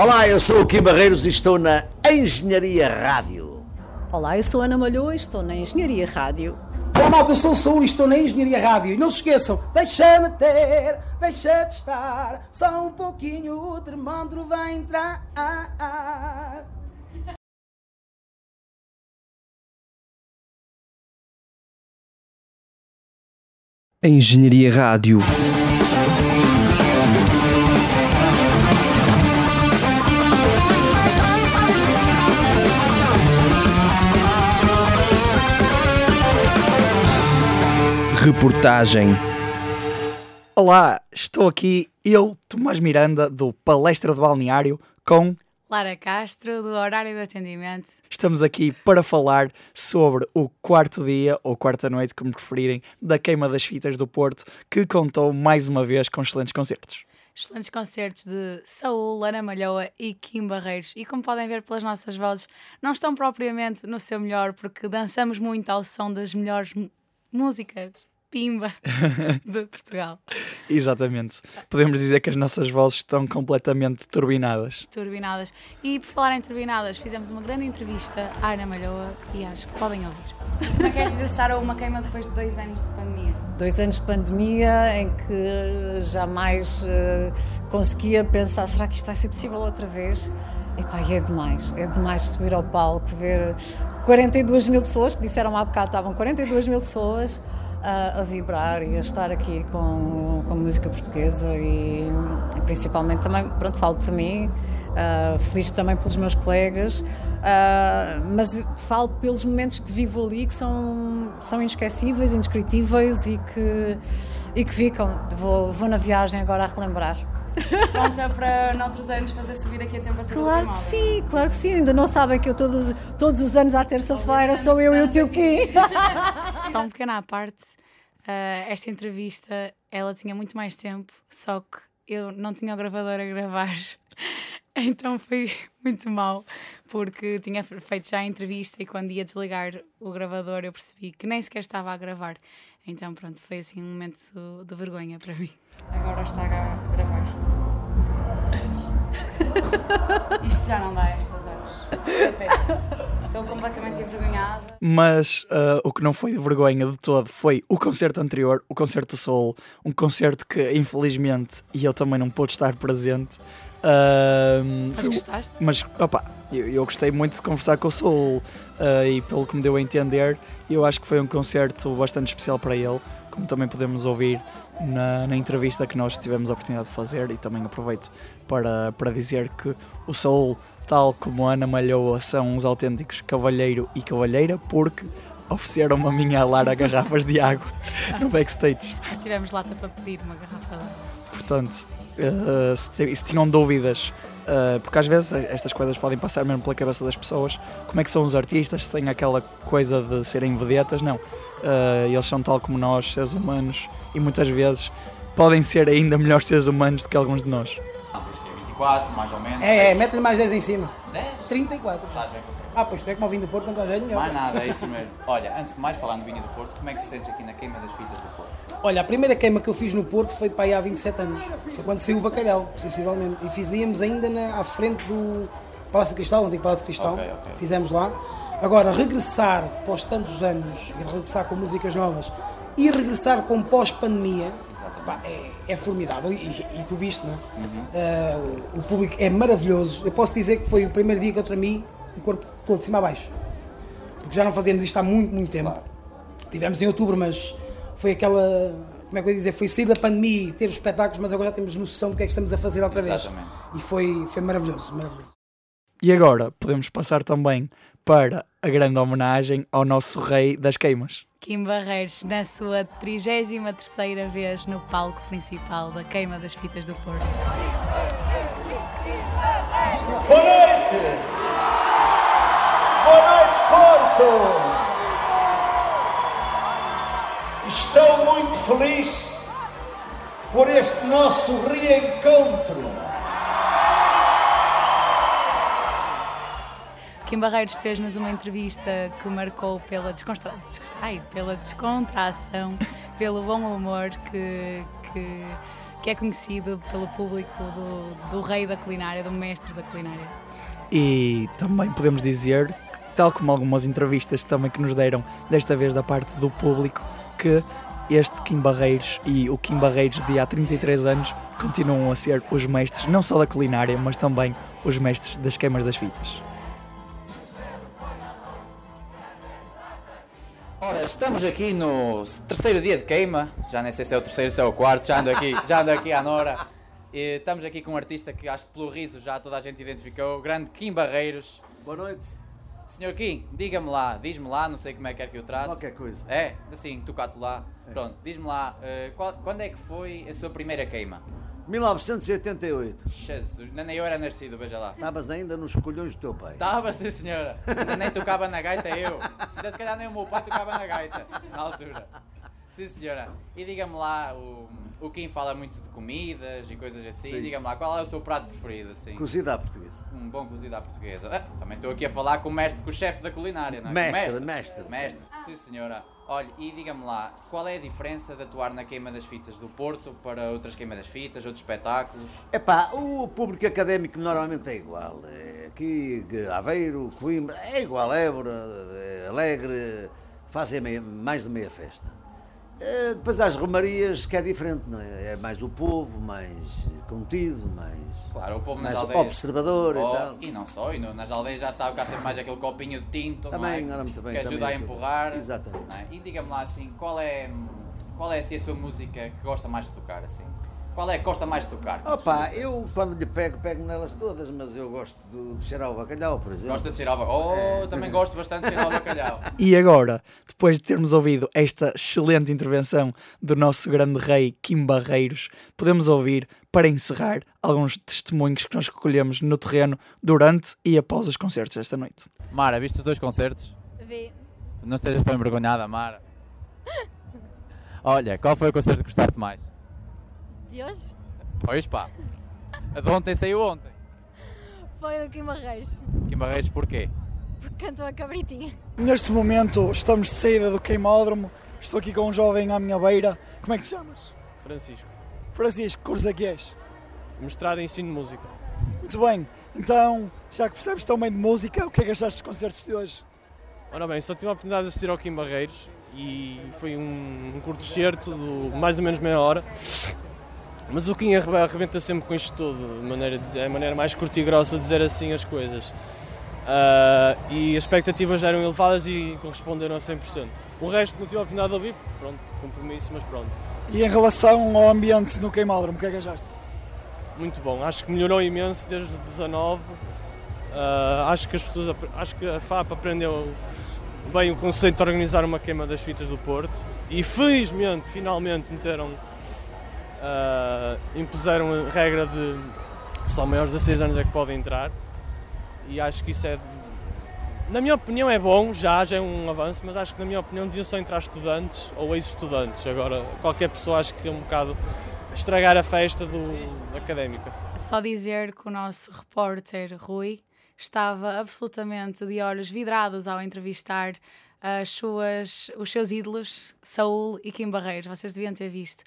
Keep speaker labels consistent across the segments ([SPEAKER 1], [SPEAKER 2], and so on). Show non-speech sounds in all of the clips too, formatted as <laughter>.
[SPEAKER 1] Olá, eu sou o Kim Barreiros e estou na Engenharia Rádio.
[SPEAKER 2] Olá, eu sou Ana Malhoa e estou na Engenharia Rádio.
[SPEAKER 3] Olá malta, eu sou o Saúl e estou na Engenharia Rádio. E não se esqueçam, deixa-me ter, deixa de estar, só um pouquinho o termômetro vai entrar.
[SPEAKER 4] Engenharia Rádio. Reportagem.
[SPEAKER 5] Olá, estou aqui eu, Tomás Miranda, do Palestra do Balneário, com.
[SPEAKER 6] Lara Castro, do Horário de Atendimento.
[SPEAKER 5] Estamos aqui para falar sobre o quarto dia, ou quarta noite, como preferirem, da Queima das Fitas do Porto, que contou mais uma vez com excelentes concertos.
[SPEAKER 6] Excelentes concertos de Saúl, Ana Malhoa e Kim Barreiros. E como podem ver pelas nossas vozes, não estão propriamente no seu melhor, porque dançamos muito ao som das melhores músicas pimba <laughs> de Portugal.
[SPEAKER 5] Exatamente. Podemos dizer que as nossas vozes estão completamente turbinadas.
[SPEAKER 6] Turbinadas. E por falar em turbinadas, fizemos uma grande entrevista à Ana Malhoa e acho que podem ouvir. Como é que é regressar a uma queima depois de dois anos de pandemia?
[SPEAKER 2] Dois anos de pandemia em que jamais uh, conseguia pensar: será que isto vai ser possível outra vez? Epá, é demais, é demais subir ao palco, ver 42 mil pessoas, que disseram há bocado estavam 42 mil pessoas a, a, vibrar e a estar aqui com, com música portuguesa e, principalmente também, pronto, falo por mim, uh, feliz também pelos meus colegas, uh, mas falo pelos momentos que vivo ali que são, são inesquecíveis, indescritíveis e que, e que ficam. Vou, vou na viagem agora a relembrar.
[SPEAKER 6] Pronta para noutros anos fazer subir aqui a temperatura
[SPEAKER 2] Claro que sim, claro que sim. Ainda não sabem que eu todos, todos os anos à terça-feira sou eu e o teu Kim. <laughs>
[SPEAKER 6] Só um pequeno à parte. Uh, esta entrevista, ela tinha muito mais tempo, só que eu não tinha o gravador a gravar. <laughs> Então foi muito mal, porque tinha feito já a entrevista e quando ia desligar o gravador eu percebi que nem sequer estava a gravar. Então pronto, foi assim um momento de vergonha para mim. Agora está a <laughs> Isto já não dá a estas horas. Estou completamente envergonhada.
[SPEAKER 5] Mas uh, o que não foi de vergonha de todo foi o concerto anterior, o concerto do Soul, um concerto que infelizmente e eu também não pude estar presente.
[SPEAKER 6] Uh, mas gostaste?
[SPEAKER 5] Mas opa, eu, eu, gostei muito de conversar com o Soul uh, e pelo que me deu a entender, eu acho que foi um concerto bastante especial para ele, como também podemos ouvir na, na, entrevista que nós tivemos a oportunidade de fazer e também aproveito para, para dizer que o Saul, tal como a Ana Malhoa, são uns autênticos cavalheiro e cavalheira porque ofereceram-me a minha Lara garrafas de água no backstage.
[SPEAKER 6] Nós tivemos lata para pedir uma garrafa de água.
[SPEAKER 5] Portanto, uh, se, se, tinham dúvidas, uh, porque às vezes estas coisas podem passar mesmo pela cabeça das pessoas, como é que são os artistas, sem aquela coisa de serem vedetas, não. Uh, eles são tal como nós, seres humanos, e muitas vezes podem ser ainda melhores seres humanos do que alguns de nós.
[SPEAKER 7] Ah, pois que é 24, mais ou menos.
[SPEAKER 3] É, é mete-lhe mais 10 em cima.
[SPEAKER 7] 10?
[SPEAKER 3] 34.
[SPEAKER 7] Estás bem
[SPEAKER 3] Ah, pois tu é como o vinho do Porto, quando estás melhor.
[SPEAKER 7] Mais nada, é isso mesmo. Olha, antes de mais falar no vinho do Porto, como é que te sentes aqui na queima das fitas do Porto?
[SPEAKER 3] Olha, a primeira queima que eu fiz no Porto foi para aí há 27 anos. Foi quando saiu o bacalhau, sensivelmente. E fizíamos ainda na, à frente do Palácio de Cristal, antigo Palácio de Cristal. Okay, okay. Fizemos lá. Agora, regressar após tantos anos, e regressar com músicas novas e regressar com pós-pandemia é, é, formidável. E, e, tu viste, não é? Uhum. Uh, o, público é maravilhoso. Eu posso dizer que foi o primeiro dia que eu tremi o corpo todo de cima a baixo. Porque já não fazíamos isto há muito, muito tempo. Claro. Tivemos em outubro, mas foi aquela. Como é que eu ia dizer? Foi sair da pandemia e ter os espetáculos, mas agora já temos noção do que é que estamos a fazer outra vez.
[SPEAKER 7] Exatamente.
[SPEAKER 3] E foi, foi maravilhoso, maravilhoso.
[SPEAKER 5] E agora podemos passar também para a grande homenagem ao nosso rei das queimas.
[SPEAKER 6] Kim Barreiros, na sua 33 vez no palco principal da Queima das Fitas do Porto.
[SPEAKER 1] Estou muito feliz por este nosso reencontro
[SPEAKER 6] Kim Barreiros fez-nos uma entrevista que marcou pela, descontra... Ai, pela descontração, pelo bom humor que, que que é conhecido pelo público do, do rei da culinária, do mestre da culinária.
[SPEAKER 5] E também podemos dizer, tal como algumas entrevistas também que nos deram, desta vez da parte do público, que este Kim Barreiros e o Kim Barreiros de há 33 anos continuam a ser os mestres não só da culinária, mas também os mestres das queimas das fitas.
[SPEAKER 7] Ora, estamos aqui no terceiro dia de queima, já nem sei se é o terceiro, se é o quarto, já ando aqui, já ando aqui à Nora. E estamos aqui com um artista que acho que pelo riso já toda a gente identificou, o grande Kim Barreiros.
[SPEAKER 1] Boa noite.
[SPEAKER 7] Senhor Kim, diga-me lá, diz-me lá, não sei como é que quer que eu trate.
[SPEAKER 1] Qualquer coisa.
[SPEAKER 7] É, assim, tu cato lá. Pronto, diz-me lá, eh, qual- quando é que foi a sua primeira queima?
[SPEAKER 1] 1988.
[SPEAKER 7] Jesus, nem eu era nascido, veja lá.
[SPEAKER 1] Estavas ainda nos colhões do teu pai.
[SPEAKER 7] Estava, sim senhora. Ainda nem tocava na gaita eu. Ainda se calhar nem o meu pai tocava na gaita, na altura. Sim senhora. E diga-me lá, o, o Kim fala muito de comidas e coisas assim.
[SPEAKER 1] Sim.
[SPEAKER 7] Diga-me lá, qual é o seu prato preferido, assim?
[SPEAKER 1] Cozida à portuguesa.
[SPEAKER 7] Um bom cozido à portuguesa. Ah, também estou aqui a falar com o mestre, com o chefe da culinária, não é?
[SPEAKER 1] Mestre,
[SPEAKER 7] o
[SPEAKER 1] mestre.
[SPEAKER 7] Mestre, sim senhora. Olha, e diga-me lá, qual é a diferença de atuar na queima das fitas do Porto para outras queimas das fitas, outros espetáculos?
[SPEAKER 1] Epá, o público académico normalmente é igual. É Aqui, Aveiro, Coimbra, é igual. Évora, é Alegre, fazem meia- mais de meia festa. Eh, Depois há as romarias, que é diferente, não é? É mais o povo, mais contido, mais.
[SPEAKER 7] Claro, o povo nas
[SPEAKER 1] mais
[SPEAKER 7] aldeias.
[SPEAKER 1] observador
[SPEAKER 7] Oh,
[SPEAKER 1] e tal.
[SPEAKER 7] E não só, e no- nas aldeias já sabe que há sempre mais aquele copinho de tinto,
[SPEAKER 1] Também,
[SPEAKER 7] não é?
[SPEAKER 1] bem,
[SPEAKER 7] que ajuda
[SPEAKER 1] também
[SPEAKER 7] a empurrar.
[SPEAKER 1] Exatamente.
[SPEAKER 7] é? E diga-me lá assim, qual é, qual é assim, a sua música que gosta mais de tocar? Assim? Qual é que gosta mais de tocar?
[SPEAKER 1] Opa, eu quando lhe pego, pego nelas todas, mas eu gosto de, de cheirar o bacalhau, por exemplo.
[SPEAKER 7] Gosta de cheirar o bacalhau? Oh, também gosto bastante de cheirar o bacalhau. <laughs>
[SPEAKER 5] E agora, depois de termos ouvido esta excelente intervenção do nosso grande rei Kim Barreiros, podemos ouvir, para encerrar, alguns testemunhos que nós recolhemos no terreno durante e após os concertos esta noite.
[SPEAKER 7] Mara, viste os dois concertos?
[SPEAKER 8] Vi.
[SPEAKER 7] Não estejas tão envergonhada, Mara. Olha, qual foi o concerto que gostaste mais?
[SPEAKER 8] De hoje
[SPEAKER 7] Pois pá. A de ontem saiu ontem.
[SPEAKER 8] foi do Kim Barreiros,
[SPEAKER 7] Kim Barreiros porquê?
[SPEAKER 8] porque cantou a cabritinha.
[SPEAKER 5] Neste momento estamos de saída do queimódromo, estou aqui com um jovem à minha beira. Como é que te chamas?
[SPEAKER 9] Francisco,
[SPEAKER 5] Francisco, curso é que és?
[SPEAKER 9] mestrado em ensino de música.
[SPEAKER 5] Muito bem, então, já que percebes tão bem de música, o que é que achaste dos concertos de hoje?
[SPEAKER 9] Ora bem, só tive a oportunidade de assistir ao Kim Barreiros e foi um, um curto certo de mais ou menos meia hora. Mas o Kim arre- arrebenta sempre com isto tudo, maneira de dizer, é a maneira mais curta e grossa de dizer assim as coisas. Ah, e as expectativas eram elevadas e corresponderam a 100%. O resto não tive a oportunidade de ouvir, pronto, compromisso, mas pronto.
[SPEAKER 5] E em relação ao ambiente no queimódromo, o que é que achaste?
[SPEAKER 9] Muito bom, acho que melhorou imenso desde 19. Ah, acho que as pessoas, acho que a FAP aprendeu bem o conceito de organizar uma queima das fitas do Porto e felizmente, finalmente meteram, ah, impuseram a regra de só maiores de 16 anos é que podem entrar e acho que isso é, na minha opinião é bom, já, já é um avanço, mas acho que na minha opinião deviam só entrar estudantes ou ex-estudantes, agora qualquer pessoa acho que é um bocado estragar a festa do académica.
[SPEAKER 6] Só dizer que o nosso repórter Rui estava absolutamente de olhos vidrados ao entrevistar as suas, os seus ídolos, Saúl e Kim Barreiros. Vocês deviam ter visto.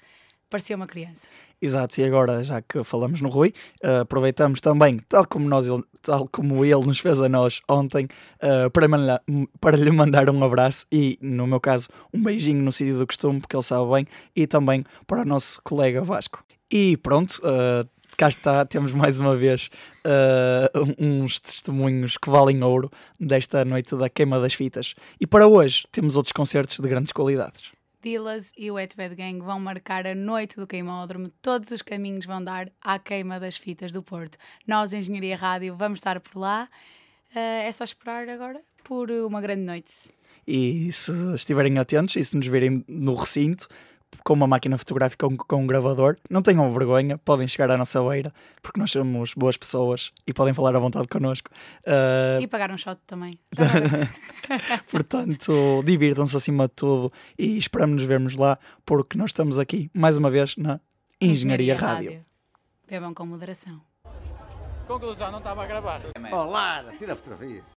[SPEAKER 6] Parecia uma criança.
[SPEAKER 5] Exato, e agora, já que falamos no Rui, eh, aproveitamos também, tal como, nós, tal como ele nos fez a nós ontem, eh, para, mandar- para lhe mandar um abraço e, no meu caso, um beijinho no sítio do costume, porque ele sabe bem, e também para o nosso colega Vasco. E pronto, eh, cá está, temos mais uma vez uns testemunhos que valem ouro desta noite da queima das fitas. E para hoje temos outros concertos de grandes qualidades.
[SPEAKER 6] Dillas e o Wet Bad Gang vão marcar a noite do queimódromo. Todos os caminhos vão dar à queima das fitas do Porto. Nós, Engenharia Rádio, vamos estar por lá. Eh, é só esperar agora por uma grande noite.
[SPEAKER 5] E se estiverem atentos e se nos virem no recinto, com uma máquina fotográfica ou com um gravador, não tenham vergonha, podem chegar à nossa beira, porque nós somos boas pessoas e podem falar à vontade connosco. Ah,
[SPEAKER 6] E pagar um shot também. <laughs> <laughs> <laughs>
[SPEAKER 5] portanto, divirtam-se acima de tudo e esperamos nos vermos lá, porque nós estamos aqui, mais uma vez, na Engenharia, Rádio.
[SPEAKER 6] Bebam com moderação.
[SPEAKER 7] Conclusão, não estava a gravar.
[SPEAKER 1] Olá, tira a fotografia.